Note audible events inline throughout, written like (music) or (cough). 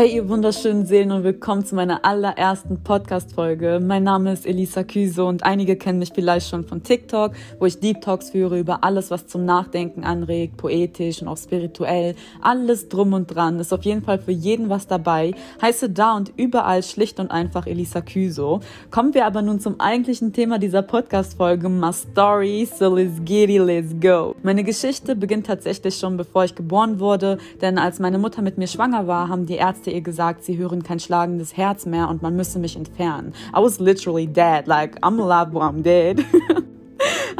Hey, ihr wunderschönen Seelen und willkommen zu meiner allerersten Podcast-Folge. Mein Name ist Elisa Küse und einige kennen mich vielleicht schon von TikTok, wo ich Deep Talks führe über alles, was zum Nachdenken anregt, poetisch und auch spirituell. Alles drum und dran. Ist auf jeden Fall für jeden was dabei. Heiße da und überall schlicht und einfach Elisa Küso. Kommen wir aber nun zum eigentlichen Thema dieser Podcast-Folge, my story, so let's get it, let's go. Meine Geschichte beginnt tatsächlich schon bevor ich geboren wurde, denn als meine Mutter mit mir schwanger war, haben die Ärzte Ärzte ihr gesagt, sie hören kein schlagendes Herz mehr und man müsse mich entfernen. I was literally dead, like I'm alive, but I'm dead. (laughs)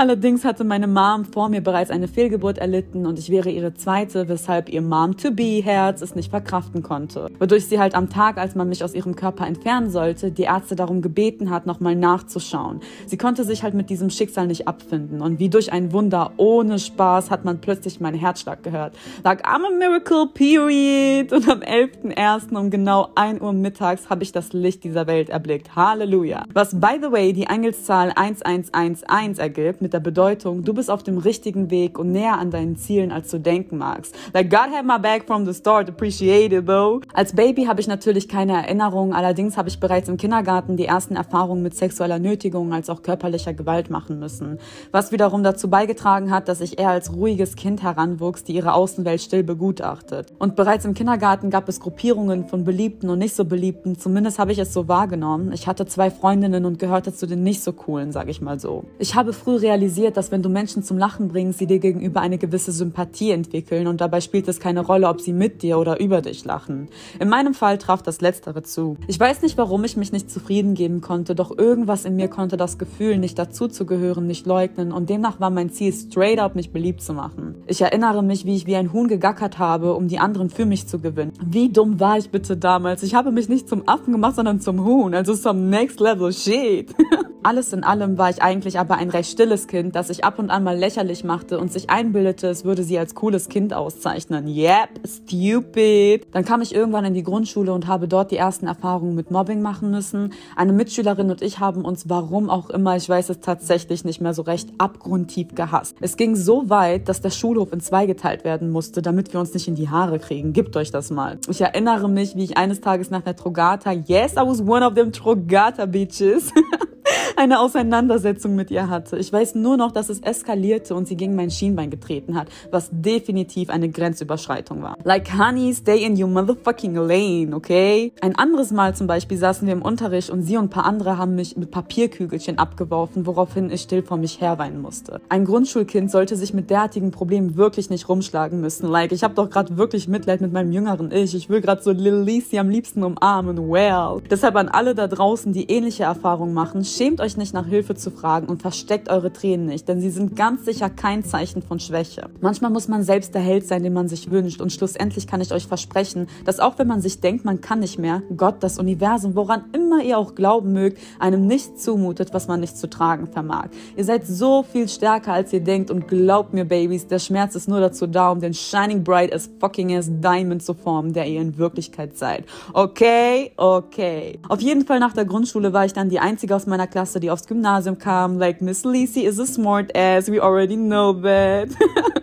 Allerdings hatte meine Mom vor mir bereits eine Fehlgeburt erlitten und ich wäre ihre zweite, weshalb ihr Mom-to-be-Herz es nicht verkraften konnte. Wodurch sie halt am Tag, als man mich aus ihrem Körper entfernen sollte, die Ärzte darum gebeten hat, nochmal nachzuschauen. Sie konnte sich halt mit diesem Schicksal nicht abfinden und wie durch ein Wunder ohne Spaß hat man plötzlich meinen Herzschlag gehört. Like, I'm a miracle, period. Und am 11.01. um genau 1 Uhr mittags habe ich das Licht dieser Welt erblickt. Halleluja. Was, by the way, die Engelszahl 1111 ergibt, mit der Bedeutung, du bist auf dem richtigen Weg und näher an deinen Zielen, als du denken magst. Like God had my back from the start, appreciate it though. Als Baby habe ich natürlich keine Erinnerung, allerdings habe ich bereits im Kindergarten die ersten Erfahrungen mit sexueller Nötigung als auch körperlicher Gewalt machen müssen. Was wiederum dazu beigetragen hat, dass ich eher als ruhiges Kind heranwuchs, die ihre Außenwelt still begutachtet. Und bereits im Kindergarten gab es Gruppierungen von Beliebten und nicht so Beliebten, zumindest habe ich es so wahrgenommen. Ich hatte zwei Freundinnen und gehörte zu den nicht so coolen, sag ich mal so. Ich habe früh realisiert, dass wenn du Menschen zum Lachen bringst, sie dir gegenüber eine gewisse Sympathie entwickeln und dabei spielt es keine Rolle, ob sie mit dir oder über dich lachen. In meinem Fall traf das Letztere zu. Ich weiß nicht, warum ich mich nicht zufrieden geben konnte, doch irgendwas in mir konnte das Gefühl, nicht dazuzugehören, nicht leugnen und demnach war mein Ziel, straight up mich beliebt zu machen. Ich erinnere mich, wie ich wie ein Huhn gegackert habe, um die anderen für mich zu gewinnen. Wie dumm war ich bitte damals? Ich habe mich nicht zum Affen gemacht, sondern zum Huhn, also some next level shit. (laughs) Alles in allem war ich eigentlich aber ein recht stilles Kind, das sich ab und an mal lächerlich machte und sich einbildete, es würde sie als cooles Kind auszeichnen. Yep, stupid. Dann kam ich irgendwann in die Grundschule und habe dort die ersten Erfahrungen mit Mobbing machen müssen. Eine Mitschülerin und ich haben uns, warum auch immer, ich weiß es tatsächlich nicht mehr so recht, abgrundtief gehasst. Es ging so weit, dass der Schulhof in zwei geteilt werden musste, damit wir uns nicht in die Haare kriegen. Gebt euch das mal. Ich erinnere mich, wie ich eines Tages nach der Trogata, yes, I was one of them Trogata bitches. (laughs) eine Auseinandersetzung mit ihr hatte. Ich weiß nur noch, dass es eskalierte und sie gegen mein Schienbein getreten hat, was definitiv eine Grenzüberschreitung war. Like, honey, stay in your motherfucking lane, okay? Ein anderes Mal zum Beispiel saßen wir im Unterricht und sie und ein paar andere haben mich mit Papierkügelchen abgeworfen, woraufhin ich still vor mich herweinen musste. Ein Grundschulkind sollte sich mit derartigen Problemen wirklich nicht rumschlagen müssen. Like, ich habe doch gerade wirklich Mitleid mit meinem jüngeren Ich. Ich will gerade so Lil Lisi am liebsten umarmen. Well. Deshalb an alle da draußen, die ähnliche Erfahrungen machen, schämt euch nicht nach Hilfe zu fragen und versteckt eure Tränen nicht, denn sie sind ganz sicher kein Zeichen von Schwäche. Manchmal muss man selbst der Held sein, den man sich wünscht und schlussendlich kann ich euch versprechen, dass auch wenn man sich denkt, man kann nicht mehr, Gott, das Universum, woran immer ihr auch glauben mögt, einem nichts zumutet, was man nicht zu tragen vermag. Ihr seid so viel stärker, als ihr denkt und glaubt mir, Babys, der Schmerz ist nur dazu da, um den shining bright as fucking as diamond zu formen, der ihr in Wirklichkeit seid. Okay? Okay. Auf jeden Fall nach der Grundschule war ich dann die einzige aus meiner Klasse, die aufs Gymnasium kam. Like, Miss Lisi is a smart ass, we already know that. (laughs)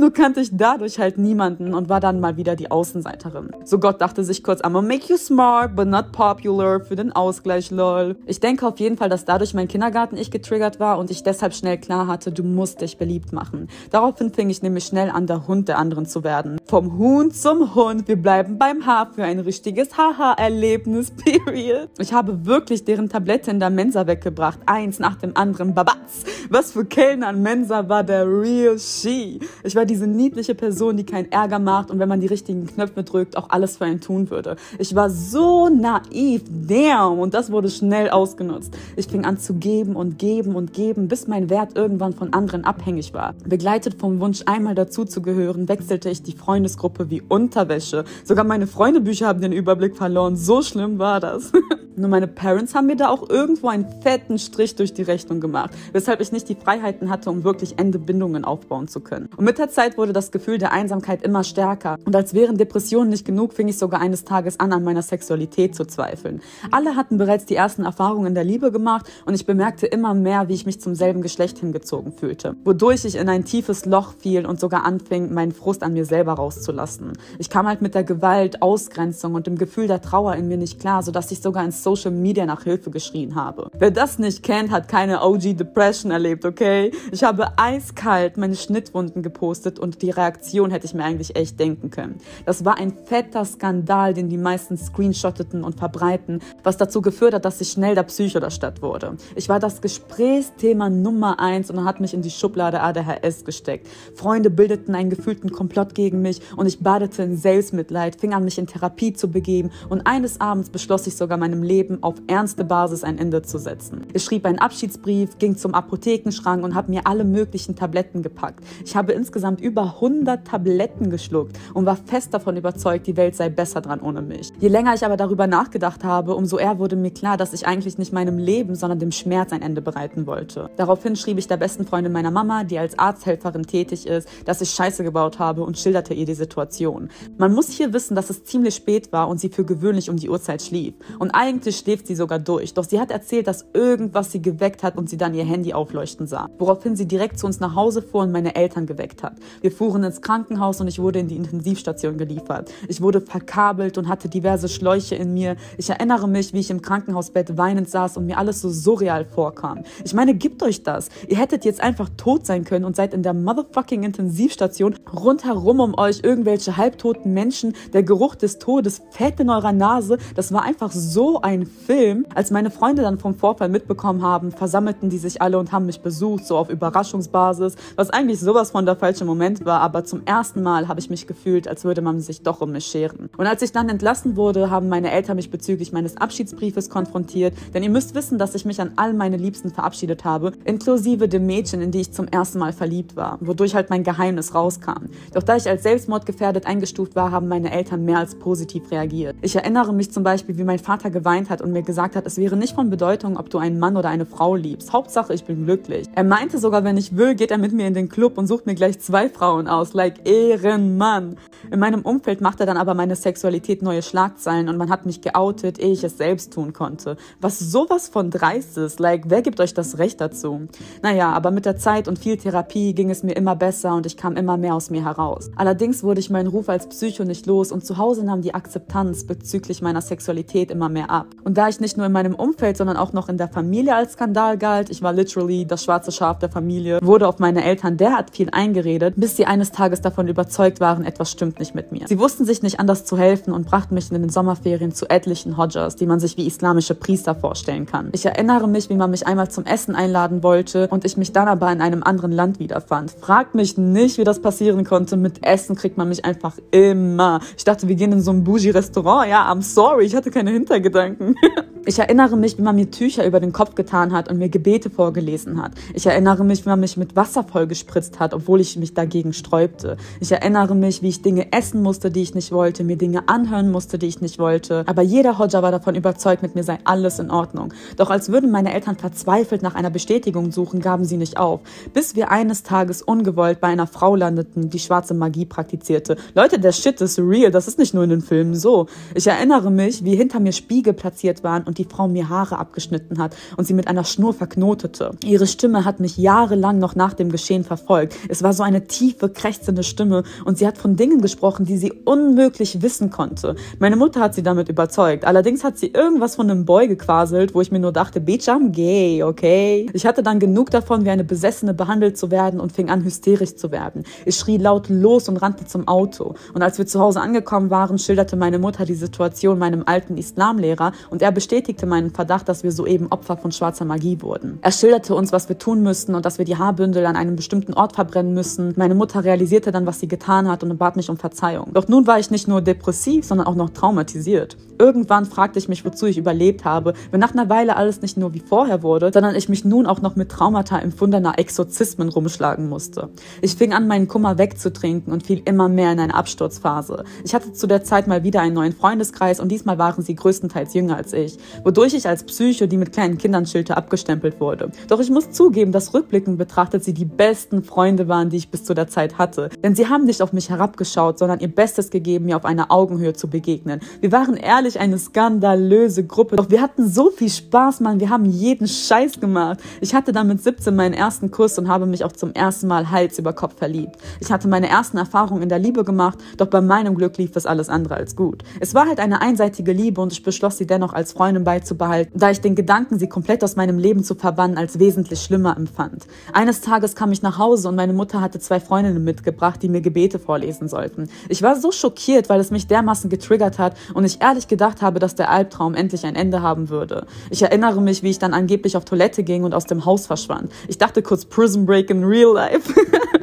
Nur kannte ich dadurch halt niemanden und war dann mal wieder die Außenseiterin. So Gott dachte sich kurz, I'ma make you smart, but not popular für den Ausgleich, lol. Ich denke auf jeden Fall, dass dadurch mein Kindergarten ich getriggert war und ich deshalb schnell klar hatte, du musst dich beliebt machen. Daraufhin fing ich nämlich schnell an, der Hund der anderen zu werden. Vom Huhn zum Hund, wir bleiben beim Haar für ein richtiges Haha-Erlebnis, (laughs) period. Ich habe wirklich deren Tablette in der Mensa weggebracht, eins nach dem anderen, babatz. Was für Kellner an Mensa war der real she. Ich war diese niedliche Person, die keinen Ärger macht und wenn man die richtigen Knöpfe drückt, auch alles für einen tun würde. Ich war so naiv, damn, und das wurde schnell ausgenutzt. Ich fing an zu geben und geben und geben, bis mein Wert irgendwann von anderen abhängig war. Begleitet vom Wunsch, einmal dazuzugehören, wechselte ich die Freundesgruppe wie Unterwäsche. Sogar meine Freundebücher haben den Überblick verloren. So schlimm war das. (laughs) Nur meine Parents haben mir da auch irgendwo einen fetten Strich durch die Rechnung gemacht, weshalb ich nicht die Freiheiten hatte, um wirklich Ende Bindungen aufbauen zu können. Und mit der Zeit wurde das Gefühl der Einsamkeit immer stärker. Und als wären Depressionen nicht genug, fing ich sogar eines Tages an, an meiner Sexualität zu zweifeln. Alle hatten bereits die ersten Erfahrungen in der Liebe gemacht und ich bemerkte immer mehr, wie ich mich zum selben Geschlecht hingezogen fühlte. Wodurch ich in ein tiefes Loch fiel und sogar anfing, meinen Frust an mir selber rauszulassen. Ich kam halt mit der Gewalt, Ausgrenzung und dem Gefühl der Trauer in mir nicht klar, sodass ich sogar in Social Media nach Hilfe geschrien habe. Wer das nicht kennt, hat keine OG Depression erlebt, okay? Ich habe eiskalt meine Schnittwunden gepostet und die Reaktion hätte ich mir eigentlich echt denken können. Das war ein fetter Skandal, den die meisten screenshotteten und verbreiten, was dazu geführt hat, dass ich schnell der Psycho der Stadt wurde. Ich war das Gesprächsthema Nummer eins und hat mich in die Schublade ADHS gesteckt. Freunde bildeten einen gefühlten Komplott gegen mich und ich badete in Selbstmitleid, fing an, mich in Therapie zu begeben und eines Abends beschloss ich sogar meinem Leben auf ernste Basis ein Ende zu setzen. Ich schrieb einen Abschiedsbrief, ging zum Apothekenschrank und habe mir alle möglichen Tabletten gepackt. Ich habe insgesamt über 100 Tabletten geschluckt und war fest davon überzeugt, die Welt sei besser dran ohne mich. Je länger ich aber darüber nachgedacht habe, umso eher wurde mir klar, dass ich eigentlich nicht meinem Leben, sondern dem Schmerz ein Ende bereiten wollte. Daraufhin schrieb ich der besten Freundin meiner Mama, die als Arzthelferin tätig ist, dass ich Scheiße gebaut habe und schilderte ihr die Situation. Man muss hier wissen, dass es ziemlich spät war und sie für gewöhnlich um die Uhrzeit schlief. Und eigentlich schläft sie sogar durch. Doch sie hat erzählt, dass irgendwas sie geweckt hat und sie dann ihr Handy aufleuchten sah. Woraufhin sie direkt zu uns nach Hause fuhr und meine Eltern geweckt hat. Wir fuhren ins Krankenhaus und ich wurde in die Intensivstation geliefert. Ich wurde verkabelt und hatte diverse Schläuche in mir. Ich erinnere mich, wie ich im Krankenhausbett weinend saß und mir alles so surreal vorkam. Ich meine, gebt euch das. Ihr hättet jetzt einfach tot sein können und seid in der motherfucking Intensivstation rundherum um euch irgendwelche halbtoten Menschen. Der Geruch des Todes fett in eurer Nase. Das war einfach so ein Film. Als meine Freunde dann vom Vorfall mitbekommen haben, versammelten die sich alle und haben mich besucht, so auf Überraschungsbasis, was eigentlich sowas von der falsche Moment war. Aber zum ersten Mal habe ich mich gefühlt, als würde man sich doch um mich scheren. Und als ich dann entlassen wurde, haben meine Eltern mich bezüglich meines Abschiedsbriefes konfrontiert. Denn ihr müsst wissen, dass ich mich an all meine Liebsten verabschiedet habe, inklusive dem Mädchen, in die ich zum ersten Mal verliebt war, wodurch halt mein Geheimnis rauskam. Doch da ich als selbstmordgefährdet eingestuft war, haben meine Eltern mehr als positiv reagiert. Ich erinnere mich zum Beispiel, wie mein Vater geweint hat und mir gesagt hat, es wäre nicht von Bedeutung, ob du einen Mann oder eine Frau liebst. Hauptsache, ich bin glücklich. Er meinte sogar, wenn ich will, geht er mit mir in den Club und sucht mir gleich zwei Frauen aus. Like Ehrenmann. In meinem Umfeld machte dann aber meine Sexualität neue Schlagzeilen und man hat mich geoutet, ehe ich es selbst tun konnte. Was sowas von dreist ist. Like, wer gibt euch das Recht dazu? Naja, aber mit der Zeit und viel Therapie ging es mir immer besser und ich kam immer mehr aus mir heraus. Allerdings wurde ich meinen Ruf als Psycho nicht los und zu Hause nahm die Akzeptanz bezüglich meiner Sexualität immer mehr ab. Und da ich nicht nur in meinem Umfeld, sondern auch noch in der Familie als Skandal galt, ich war literally das schwarze Schaf der Familie, wurde auf meine Eltern derart viel eingeredet, bis sie eines Tages davon überzeugt waren, etwas stimmt nicht mit mir. Sie wussten sich nicht anders zu helfen und brachten mich in den Sommerferien zu etlichen Hodjas, die man sich wie islamische Priester vorstellen kann. Ich erinnere mich, wie man mich einmal zum Essen einladen wollte und ich mich dann aber in einem anderen Land wiederfand. Fragt mich nicht, wie das passieren konnte. Mit Essen kriegt man mich einfach immer. Ich dachte, wir gehen in so ein Bougie-Restaurant. Ja, I'm sorry, ich hatte keine Hintergedanken. (laughs) Ich erinnere mich, wie man mir Tücher über den Kopf getan hat und mir Gebete vorgelesen hat. Ich erinnere mich, wie man mich mit Wasser vollgespritzt hat, obwohl ich mich dagegen sträubte. Ich erinnere mich, wie ich Dinge essen musste, die ich nicht wollte, mir Dinge anhören musste, die ich nicht wollte. Aber jeder Hodja war davon überzeugt, mit mir sei alles in Ordnung. Doch als würden meine Eltern verzweifelt nach einer Bestätigung suchen, gaben sie nicht auf. Bis wir eines Tages ungewollt bei einer Frau landeten, die schwarze Magie praktizierte. Leute, der Shit ist real, das ist nicht nur in den Filmen so. Ich erinnere mich, wie hinter mir Spiegel platziert waren und die Frau mir Haare abgeschnitten hat und sie mit einer Schnur verknotete. Ihre Stimme hat mich jahrelang noch nach dem Geschehen verfolgt. Es war so eine tiefe, krächzende Stimme und sie hat von Dingen gesprochen, die sie unmöglich wissen konnte. Meine Mutter hat sie damit überzeugt. Allerdings hat sie irgendwas von einem Boy gequaselt, wo ich mir nur dachte, Bitch, I'm gay, okay? Ich hatte dann genug davon, wie eine Besessene behandelt zu werden und fing an, hysterisch zu werden. Ich schrie laut los und rannte zum Auto. Und als wir zu Hause angekommen waren, schilderte meine Mutter die Situation meinem alten Islamlehrer und er bestätigte, bestätigte meinen Verdacht, dass wir soeben Opfer von schwarzer Magie wurden. Er schilderte uns, was wir tun müssten und dass wir die Haarbündel an einem bestimmten Ort verbrennen müssen. Meine Mutter realisierte dann, was sie getan hat und bat mich um Verzeihung. Doch nun war ich nicht nur depressiv, sondern auch noch traumatisiert. Irgendwann fragte ich mich, wozu ich überlebt habe, wenn nach einer Weile alles nicht nur wie vorher wurde, sondern ich mich nun auch noch mit Traumata empfundener Exorzismen rumschlagen musste. Ich fing an, meinen Kummer wegzutrinken und fiel immer mehr in eine Absturzphase. Ich hatte zu der Zeit mal wieder einen neuen Freundeskreis und diesmal waren sie größtenteils jünger als ich wodurch ich als Psycho, die mit kleinen Kindern schilderte, abgestempelt wurde. Doch ich muss zugeben, dass rückblickend betrachtet sie die besten Freunde waren, die ich bis zu der Zeit hatte. Denn sie haben nicht auf mich herabgeschaut, sondern ihr Bestes gegeben, mir auf einer Augenhöhe zu begegnen. Wir waren ehrlich eine skandalöse Gruppe, doch wir hatten so viel Spaß, Mann. Wir haben jeden Scheiß gemacht. Ich hatte dann mit 17 meinen ersten Kuss und habe mich auch zum ersten Mal Hals über Kopf verliebt. Ich hatte meine ersten Erfahrungen in der Liebe gemacht, doch bei meinem Glück lief es alles andere als gut. Es war halt eine einseitige Liebe und ich beschloss sie dennoch als Freundin beizubehalten, da ich den Gedanken, sie komplett aus meinem Leben zu verbannen, als wesentlich schlimmer empfand. Eines Tages kam ich nach Hause und meine Mutter hatte zwei Freundinnen mitgebracht, die mir Gebete vorlesen sollten. Ich war so schockiert, weil es mich dermaßen getriggert hat und ich ehrlich gedacht habe, dass der Albtraum endlich ein Ende haben würde. Ich erinnere mich, wie ich dann angeblich auf Toilette ging und aus dem Haus verschwand. Ich dachte kurz Prison Break in Real Life. (laughs)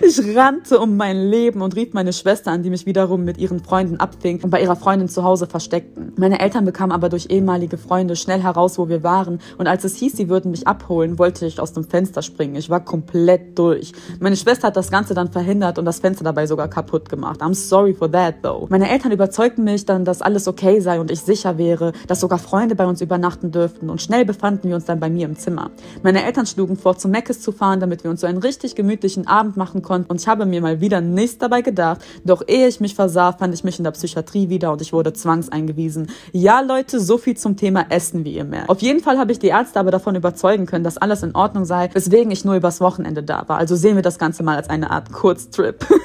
Ich rannte um mein Leben und rief meine Schwester an, die mich wiederum mit ihren Freunden abfing und bei ihrer Freundin zu Hause versteckten. Meine Eltern bekamen aber durch ehemalige Freunde schnell heraus, wo wir waren. Und als es hieß, sie würden mich abholen, wollte ich aus dem Fenster springen. Ich war komplett durch. Meine Schwester hat das Ganze dann verhindert und das Fenster dabei sogar kaputt gemacht. I'm sorry for that though. Meine Eltern überzeugten mich dann, dass alles okay sei und ich sicher wäre, dass sogar Freunde bei uns übernachten dürften und schnell befanden wir uns dann bei mir im Zimmer. Meine Eltern schlugen vor, zu Meckes zu fahren, damit wir uns so einen richtig gemütlichen Abend machen konnten und ich habe mir mal wieder nichts dabei gedacht. Doch ehe ich mich versah, fand ich mich in der Psychiatrie wieder und ich wurde zwangseingewiesen. Ja, Leute, so viel zum Thema Essen, wie ihr merkt. Auf jeden Fall habe ich die Ärzte aber davon überzeugen können, dass alles in Ordnung sei, weswegen ich nur übers Wochenende da war. Also sehen wir das Ganze mal als eine Art Kurztrip. (laughs)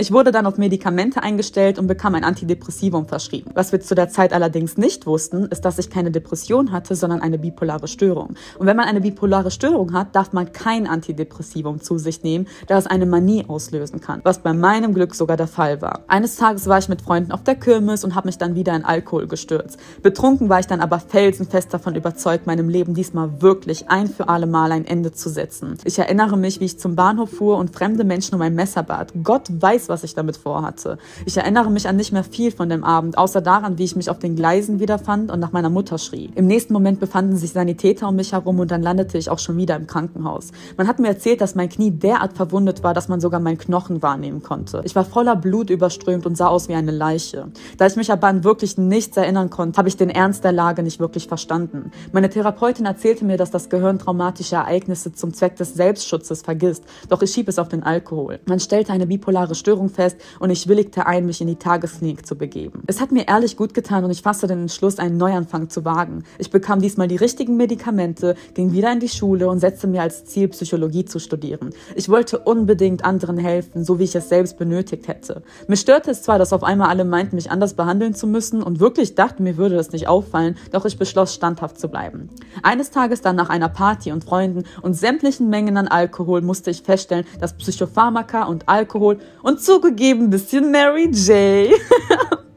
Ich wurde dann auf Medikamente eingestellt und bekam ein Antidepressivum verschrieben. Was wir zu der Zeit allerdings nicht wussten, ist, dass ich keine Depression hatte, sondern eine bipolare Störung. Und wenn man eine bipolare Störung hat, darf man kein Antidepressivum zu sich nehmen, da es eine Manie auslösen kann, was bei meinem Glück sogar der Fall war. Eines Tages war ich mit Freunden auf der Kirmes und habe mich dann wieder in Alkohol gestürzt. Betrunken war ich dann aber felsenfest davon überzeugt, meinem Leben diesmal wirklich ein für alle Mal ein Ende zu setzen. Ich erinnere mich, wie ich zum Bahnhof fuhr und fremde Menschen um ein Messer bat. Gott weiß, was ich damit vorhatte. Ich erinnere mich an nicht mehr viel von dem Abend, außer daran, wie ich mich auf den Gleisen wiederfand und nach meiner Mutter schrie. Im nächsten Moment befanden sich Sanitäter um mich herum und dann landete ich auch schon wieder im Krankenhaus. Man hat mir erzählt, dass mein Knie derart verwundet war, dass man sogar meinen Knochen wahrnehmen konnte. Ich war voller Blut überströmt und sah aus wie eine Leiche. Da ich mich aber an wirklich nichts erinnern konnte, habe ich den Ernst der Lage nicht wirklich verstanden. Meine Therapeutin erzählte mir, dass das Gehirn traumatische Ereignisse zum Zweck des Selbstschutzes vergisst, doch ich schieb es auf den Alkohol. Man stellte eine bipolare Störung fest und ich willigte ein, mich in die Tagesklinik zu begeben. Es hat mir ehrlich gut getan und ich fasste den Entschluss, einen Neuanfang zu wagen. Ich bekam diesmal die richtigen Medikamente, ging wieder in die Schule und setzte mir als Ziel, Psychologie zu studieren. Ich wollte unbedingt anderen helfen, so wie ich es selbst benötigt hätte. Mir störte es zwar, dass auf einmal alle meinten, mich anders behandeln zu müssen und wirklich dachten, mir würde das nicht auffallen, doch ich beschloss, standhaft zu bleiben. Eines Tages dann nach einer Party und Freunden und sämtlichen Mengen an Alkohol musste ich feststellen, dass Psychopharmaka und Alkohol und zugegeben bisschen Mary J. (laughs)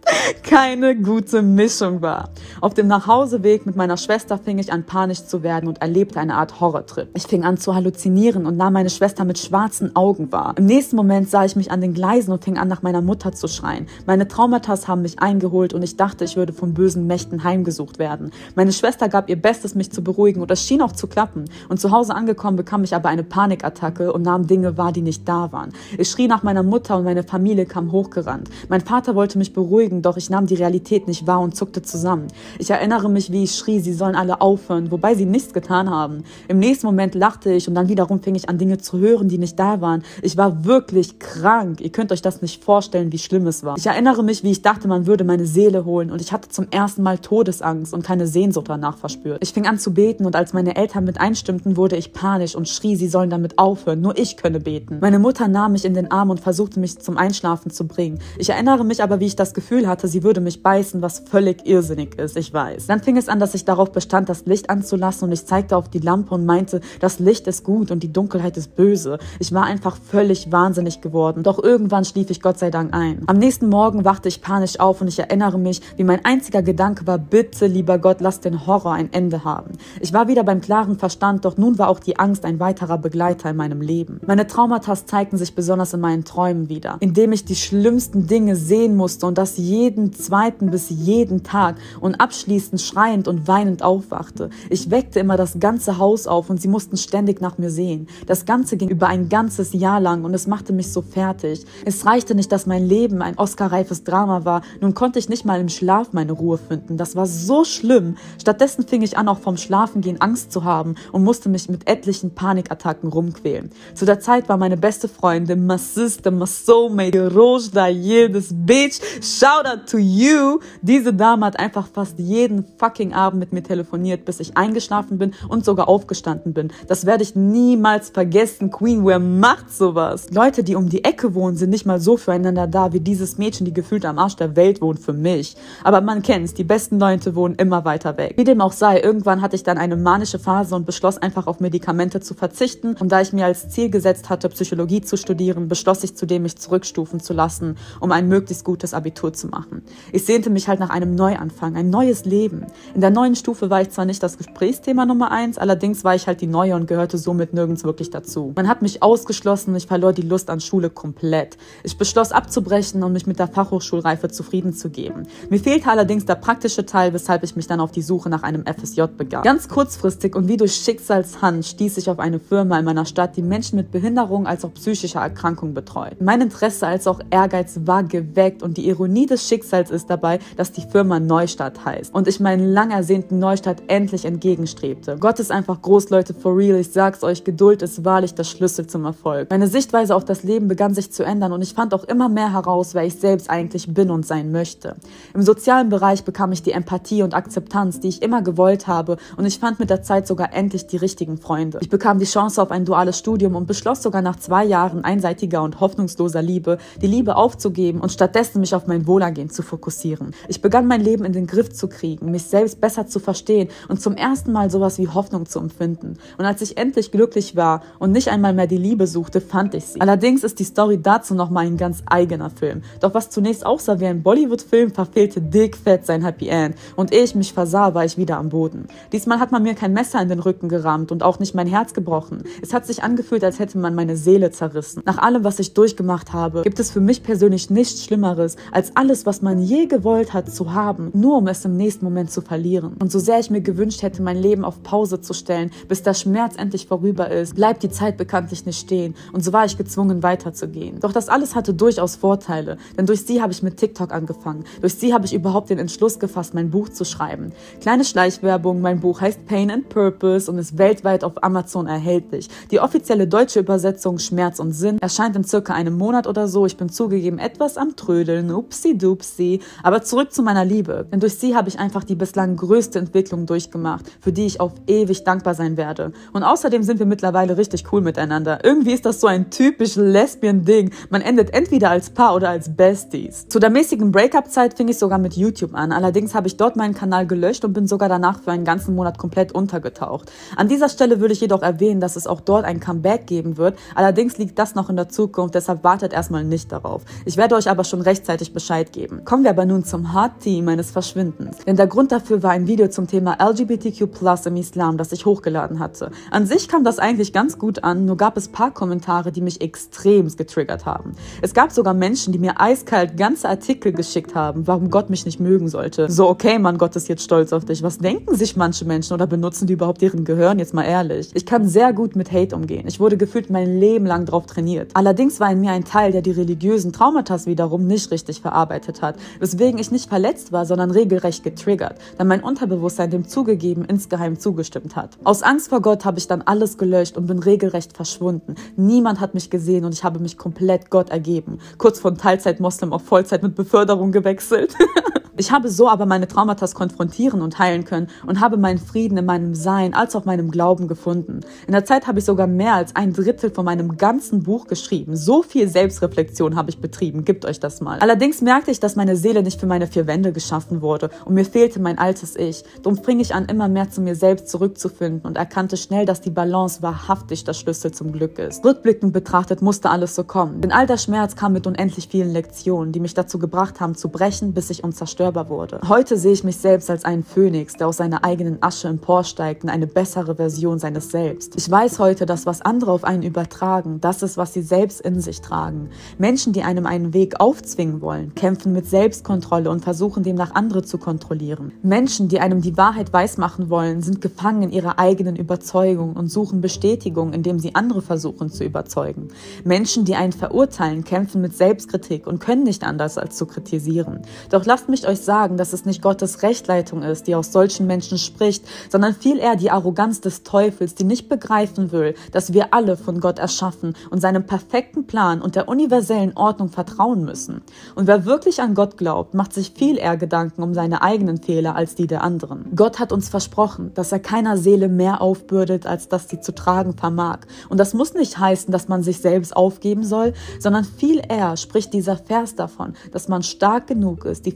keine gute Mischung war. Auf dem Nachhauseweg mit meiner Schwester fing ich an, panisch zu werden und erlebte eine Art Horrortrip. Ich fing an zu halluzinieren und nahm meine Schwester mit schwarzen Augen wahr. Im nächsten Moment sah ich mich an den Gleisen und fing an, nach meiner Mutter zu schreien. Meine Traumata haben mich eingeholt und ich dachte, ich würde von bösen Mächten heimgesucht werden. Meine Schwester gab ihr Bestes, mich zu beruhigen und es schien auch zu klappen. Und zu Hause angekommen bekam ich aber eine Panikattacke und nahm Dinge wahr, die nicht da waren. Ich schrie nach meiner Mutter und meine Familie kam hochgerannt. Mein Vater wollte mich beruhigen, doch ich nahm die Realität nicht wahr und zuckte zusammen. Ich erinnere mich, wie ich schrie, sie sollen alle aufhören, wobei sie nichts getan haben. Im nächsten Moment lachte ich und dann wiederum fing ich an, Dinge zu hören, die nicht da waren. Ich war wirklich krank. Ihr könnt euch das nicht vorstellen, wie schlimm es war. Ich erinnere mich, wie ich dachte, man würde meine Seele holen und ich hatte zum ersten Mal Todesangst und keine Sehnsucht danach verspürt. Ich fing an zu beten und als meine Eltern mit einstimmten, wurde ich panisch und schrie, sie sollen damit aufhören. Nur ich könne beten. Meine Mutter nahm mich in den Arm und versuchte mich zum Einschlafen zu bringen. Ich erinnere mich aber, wie ich das Gefühl hatte, sie würde mich beißen, was völlig irrsinnig ist, ich weiß. Dann fing es an, dass ich darauf bestand, das Licht anzulassen und ich zeigte auf die Lampe und meinte, das Licht ist gut und die Dunkelheit ist böse. Ich war einfach völlig wahnsinnig geworden. Doch irgendwann schlief ich Gott sei Dank ein. Am nächsten Morgen wachte ich panisch auf und ich erinnere mich, wie mein einziger Gedanke war, bitte, lieber Gott, lass den Horror ein Ende haben. Ich war wieder beim klaren Verstand, doch nun war auch die Angst ein weiterer Begleiter in meinem Leben. Meine Traumata zeigten sich besonders in meinen Träumen wieder, indem ich die schlimmsten Dinge sehen musste und das jeden jeden zweiten bis jeden Tag und abschließend schreiend und weinend aufwachte. Ich weckte immer das ganze Haus auf und sie mussten ständig nach mir sehen. Das Ganze ging über ein ganzes Jahr lang und es machte mich so fertig. Es reichte nicht, dass mein Leben ein Oscar-reifes Drama war. Nun konnte ich nicht mal im Schlaf meine Ruhe finden. Das war so schlimm. Stattdessen fing ich an, auch vom Schlafengehen Angst zu haben und musste mich mit etlichen Panikattacken rumquälen. Zu der Zeit war meine beste Freundin, my sister, my soulmate, Rojda Yildiz, bitch, shout to you. Diese Dame hat einfach fast jeden fucking Abend mit mir telefoniert, bis ich eingeschlafen bin und sogar aufgestanden bin. Das werde ich niemals vergessen. Queen, wer macht sowas? Leute, die um die Ecke wohnen, sind nicht mal so füreinander da, wie dieses Mädchen, die gefühlt am Arsch der Welt wohnt, für mich. Aber man kennt's, die besten Leute wohnen immer weiter weg. Wie dem auch sei, irgendwann hatte ich dann eine manische Phase und beschloss einfach auf Medikamente zu verzichten. Und da ich mir als Ziel gesetzt hatte, Psychologie zu studieren, beschloss ich zudem, mich zurückstufen zu lassen, um ein möglichst gutes Abitur zu machen. Ich sehnte mich halt nach einem Neuanfang, ein neues Leben. In der neuen Stufe war ich zwar nicht das Gesprächsthema Nummer eins, allerdings war ich halt die Neue und gehörte somit nirgends wirklich dazu. Man hat mich ausgeschlossen und ich verlor die Lust an Schule komplett. Ich beschloss abzubrechen und mich mit der Fachhochschulreife zufrieden zu geben. Mir fehlte allerdings der praktische Teil, weshalb ich mich dann auf die Suche nach einem FSJ begab. Ganz kurzfristig und wie durch Schicksalshand stieß ich auf eine Firma in meiner Stadt, die Menschen mit Behinderung als auch psychischer Erkrankung betreut. Mein Interesse als auch Ehrgeiz war geweckt und die Ironie des Schicksals ist dabei, dass die Firma Neustadt heißt und ich meinen lang ersehnten Neustadt endlich entgegenstrebte. Gott ist einfach groß, Leute, for real. Ich sag's euch, Geduld ist wahrlich der Schlüssel zum Erfolg. Meine Sichtweise auf das Leben begann sich zu ändern und ich fand auch immer mehr heraus, wer ich selbst eigentlich bin und sein möchte. Im sozialen Bereich bekam ich die Empathie und Akzeptanz, die ich immer gewollt habe und ich fand mit der Zeit sogar endlich die richtigen Freunde. Ich bekam die Chance auf ein duales Studium und beschloss sogar nach zwei Jahren einseitiger und hoffnungsloser Liebe, die Liebe aufzugeben und stattdessen mich auf mein Wohlergehen zu fokussieren. Ich begann mein Leben in den Griff zu kriegen, mich selbst besser zu verstehen und zum ersten Mal sowas wie Hoffnung zu empfinden. Und als ich endlich glücklich war und nicht einmal mehr die Liebe suchte, fand ich sie. Allerdings ist die Story dazu nochmal ein ganz eigener Film. Doch was zunächst aussah wie ein Bollywood-Film, verfehlte dick fett sein Happy End. Und ehe ich mich versah, war ich wieder am Boden. Diesmal hat man mir kein Messer in den Rücken gerammt und auch nicht mein Herz gebrochen. Es hat sich angefühlt, als hätte man meine Seele zerrissen. Nach allem, was ich durchgemacht habe, gibt es für mich persönlich nichts Schlimmeres, als alles, was man je gewollt hat, zu haben, nur um es im nächsten Moment zu verlieren. Und so sehr ich mir gewünscht hätte, mein Leben auf Pause zu stellen, bis der Schmerz endlich vorüber ist, bleibt die Zeit bekanntlich nicht stehen. Und so war ich gezwungen, weiterzugehen. Doch das alles hatte durchaus Vorteile, denn durch sie habe ich mit TikTok angefangen. Durch sie habe ich überhaupt den Entschluss gefasst, mein Buch zu schreiben. Kleine Schleichwerbung, mein Buch heißt Pain and Purpose und ist weltweit auf Amazon erhältlich. Die offizielle deutsche Übersetzung Schmerz und Sinn erscheint in circa einem Monat oder so. Ich bin zugegeben etwas am Trödeln, upsi dupsi. Aber zurück zu meiner Liebe, denn durch sie habe ich einfach die bislang größte Entwicklung durchgemacht, für die ich auf ewig dankbar sein werde. Und außerdem sind wir mittlerweile richtig cool miteinander. Irgendwie ist das so ein typisch Lesbian-Ding. Man endet entweder als Paar oder als Besties. Zu der mäßigen Breakup-Zeit fing ich sogar mit YouTube an. Allerdings habe ich dort meinen Kanal gelöscht und bin sogar danach für einen ganzen Monat komplett untergetaucht. An dieser Stelle würde ich jedoch erwähnen, dass es auch dort ein Comeback geben wird. Allerdings liegt das noch in der Zukunft, deshalb wartet erstmal nicht darauf. Ich werde euch aber schon rechtzeitig Bescheid geben. Kommen wir aber nun zum Hard Tea meines Verschwindens. Denn der Grund dafür war ein Video zum Thema LGBTQ im Islam, das ich hochgeladen hatte. An sich kam das eigentlich ganz gut an, nur gab es paar Kommentare, die mich extrem getriggert haben. Es gab sogar Menschen, die mir eiskalt ganze Artikel geschickt haben, warum Gott mich nicht mögen sollte. So, okay, Mann, Gott ist jetzt stolz auf dich. Was denken sich manche Menschen oder benutzen die überhaupt ihren Gehirn? Jetzt mal ehrlich. Ich kann sehr gut mit Hate umgehen. Ich wurde gefühlt mein Leben lang drauf trainiert. Allerdings war in mir ein Teil, der die religiösen Traumata wiederum nicht richtig verarbeitet hat, weswegen ich nicht verletzt war, sondern regelrecht getriggert, da mein Unterbewusstsein dem zugegeben insgeheim zugestimmt hat. Aus Angst vor Gott habe ich dann alles gelöscht und bin regelrecht verschwunden. Niemand hat mich gesehen und ich habe mich komplett Gott ergeben. Kurz von Teilzeit-Moslem auf Vollzeit mit Beförderung gewechselt. (laughs) Ich habe so aber meine Traumata konfrontieren und heilen können und habe meinen Frieden in meinem Sein als auch meinem Glauben gefunden. In der Zeit habe ich sogar mehr als ein Drittel von meinem ganzen Buch geschrieben. So viel Selbstreflexion habe ich betrieben. Gibt euch das mal. Allerdings merkte ich, dass meine Seele nicht für meine vier Wände geschaffen wurde und mir fehlte mein altes Ich. Darum fing ich an, immer mehr zu mir selbst zurückzufinden und erkannte schnell, dass die Balance wahrhaftig der Schlüssel zum Glück ist. Rückblickend betrachtet musste alles so kommen. Denn all der Schmerz kam mit unendlich vielen Lektionen, die mich dazu gebracht haben, zu brechen, bis ich unzerstört unzerstörbar wurde. Heute sehe ich mich selbst als einen Phönix, der aus seiner eigenen Asche emporsteigt in eine bessere Version seines Selbst. Ich weiß heute, dass was andere auf einen übertragen, das ist, was sie selbst in sich tragen. Menschen, die einem einen Weg aufzwingen wollen, kämpfen mit Selbstkontrolle und versuchen demnach andere zu kontrollieren. Menschen, die einem die Wahrheit weismachen wollen, sind gefangen in ihrer eigenen Überzeugung und suchen Bestätigung, indem sie andere versuchen zu überzeugen. Menschen, die einen verurteilen, kämpfen mit Selbstkritik und können nicht anders als zu kritisieren. Doch lasst mich euch sagen, dass es nicht Gottes Rechtleitung ist, die aus solchen Menschen spricht, sondern viel eher die Arroganz des Teufels, die nicht begreifen will, dass wir alle von Gott erschaffen und seinem perfekten Plan und der universellen Ordnung vertrauen müssen. Und wer wirklich an Gott glaubt, macht sich viel eher Gedanken um seine eigenen Fehler als die der anderen. Gott hat uns versprochen, dass er keiner Seele mehr aufbürdet, als dass sie zu tragen vermag. Und das muss nicht heißen, dass man sich selbst aufgeben soll, sondern viel eher spricht dieser Vers davon, dass man stark genug ist, die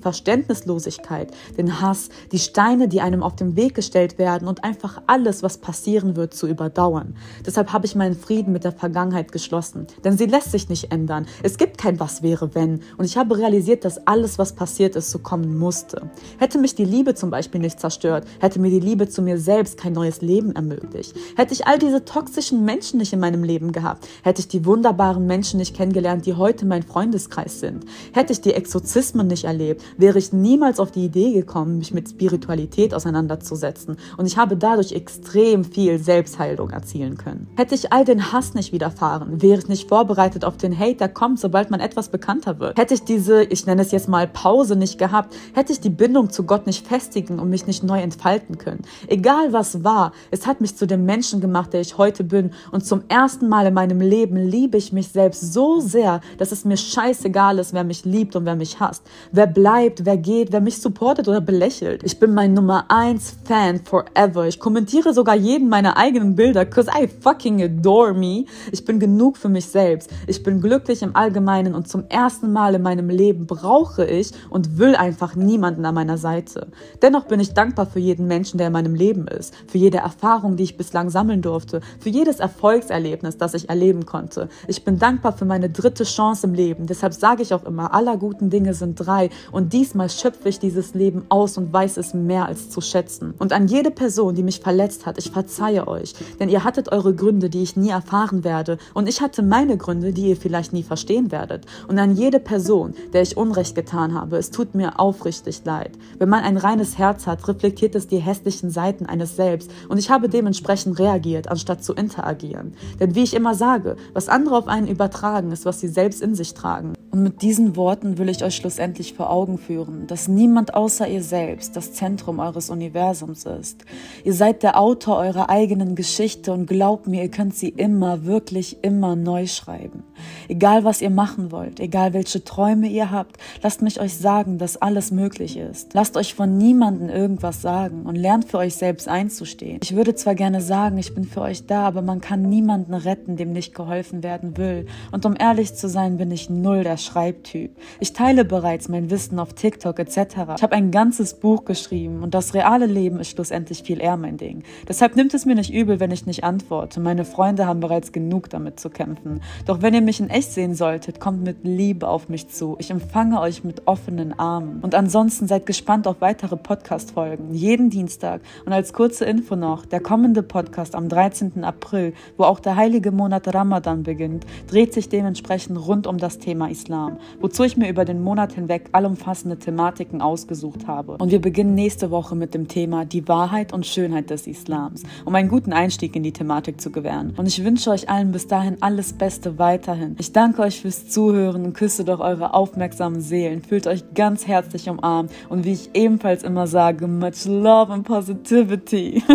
Verständnislosigkeit, den Hass, die Steine, die einem auf den Weg gestellt werden und einfach alles, was passieren wird, zu überdauern. Deshalb habe ich meinen Frieden mit der Vergangenheit geschlossen, denn sie lässt sich nicht ändern. Es gibt kein Was wäre wenn und ich habe realisiert, dass alles, was passiert ist, so kommen musste. Hätte mich die Liebe zum Beispiel nicht zerstört, hätte mir die Liebe zu mir selbst kein neues Leben ermöglicht, hätte ich all diese toxischen Menschen nicht in meinem Leben gehabt, hätte ich die wunderbaren Menschen nicht kennengelernt, die heute mein Freundeskreis sind, hätte ich die Exorzismen nicht erlebt, wäre ich niemals auf die Idee gekommen, mich mit Spiritualität auseinanderzusetzen und ich habe dadurch extrem viel Selbstheilung erzielen können. Hätte ich all den Hass nicht widerfahren, wäre ich nicht vorbereitet auf den Hate, der kommt, sobald man etwas bekannter wird. Hätte ich diese, ich nenne es jetzt mal Pause nicht gehabt, hätte ich die Bindung zu Gott nicht festigen und mich nicht neu entfalten können. Egal was war, es hat mich zu dem Menschen gemacht, der ich heute bin und zum ersten Mal in meinem Leben liebe ich mich selbst so sehr, dass es mir scheißegal ist, wer mich liebt und wer mich hasst. Wer bleibt, wer geht, wer mich supportet oder belächelt. Ich bin mein Nummer 1 Fan forever. Ich kommentiere sogar jeden meiner eigenen Bilder, cause I fucking adore me. Ich bin genug für mich selbst. Ich bin glücklich im Allgemeinen und zum ersten Mal in meinem Leben brauche ich und will einfach niemanden an meiner Seite. Dennoch bin ich dankbar für jeden Menschen, der in meinem Leben ist, für jede Erfahrung, die ich bislang sammeln durfte, für jedes Erfolgserlebnis, das ich erleben konnte. Ich bin dankbar für meine dritte Chance im Leben. Deshalb sage ich auch immer, aller guten Dinge sind drei und diesmal schöpfe ich dieses Leben aus und weiß es mehr als zu schätzen. Und an jede Person, die mich verletzt hat, ich verzeihe euch, denn ihr hattet eure Gründe, die ich nie erfahren werde und ich hatte meine Gründe, die ihr vielleicht nie verstehen werdet. Und an jede Person, der ich Unrecht getan habe, es tut mir aufrichtig leid. Wenn man ein reines Herz hat, reflektiert es die hässlichen Seiten eines selbst und ich habe dementsprechend reagiert, anstatt zu interagieren. Denn wie ich immer sage, was andere auf einen übertragen, ist, was sie selbst in sich tragen. Und mit diesen Worten will ich euch schlussendlich vor Augen führen, dass niemand außer ihr selbst das Zentrum eures Universums ist. Ihr seid der Autor eurer eigenen Geschichte und glaubt mir, ihr könnt sie immer, wirklich immer neu schreiben. Egal was ihr machen wollt, egal welche Träume ihr habt, lasst mich euch sagen, dass alles möglich ist. Lasst euch von niemandem irgendwas sagen und lernt für euch selbst einzustehen. Ich würde zwar gerne sagen, ich bin für euch da, aber man kann niemanden retten, dem nicht geholfen werden will. Und um ehrlich zu sein, bin ich null der Schreibtyp. Ich teile bereits mein Wissen auf TikTok etc. Ich habe ein ganzes Buch geschrieben und das reale Leben ist schlussendlich viel eher mein Ding. Deshalb nimmt es mir nicht übel, wenn ich nicht antworte. Meine Freunde haben bereits genug damit zu kämpfen. Doch wenn ihr mich in echt sehen solltet, kommt mit Liebe auf mich zu. Ich empfange euch mit offenen Armen. Und ansonsten seid gespannt auf weitere Podcast-Folgen. Jeden Dienstag. Und als kurze Info noch, der kommende Podcast am 13. April, wo auch der heilige Monat Ramadan beginnt, dreht sich dementsprechend rund um das Thema Islam. Islam, wozu ich mir über den Monat hinweg allumfassende Thematiken ausgesucht habe. Und wir beginnen nächste Woche mit dem Thema die Wahrheit und Schönheit des Islams, um einen guten Einstieg in die Thematik zu gewähren. Und ich wünsche euch allen bis dahin alles Beste weiterhin. Ich danke euch fürs Zuhören und küsse doch eure aufmerksamen Seelen. Fühlt euch ganz herzlich umarmt und wie ich ebenfalls immer sage, much love and positivity. (laughs)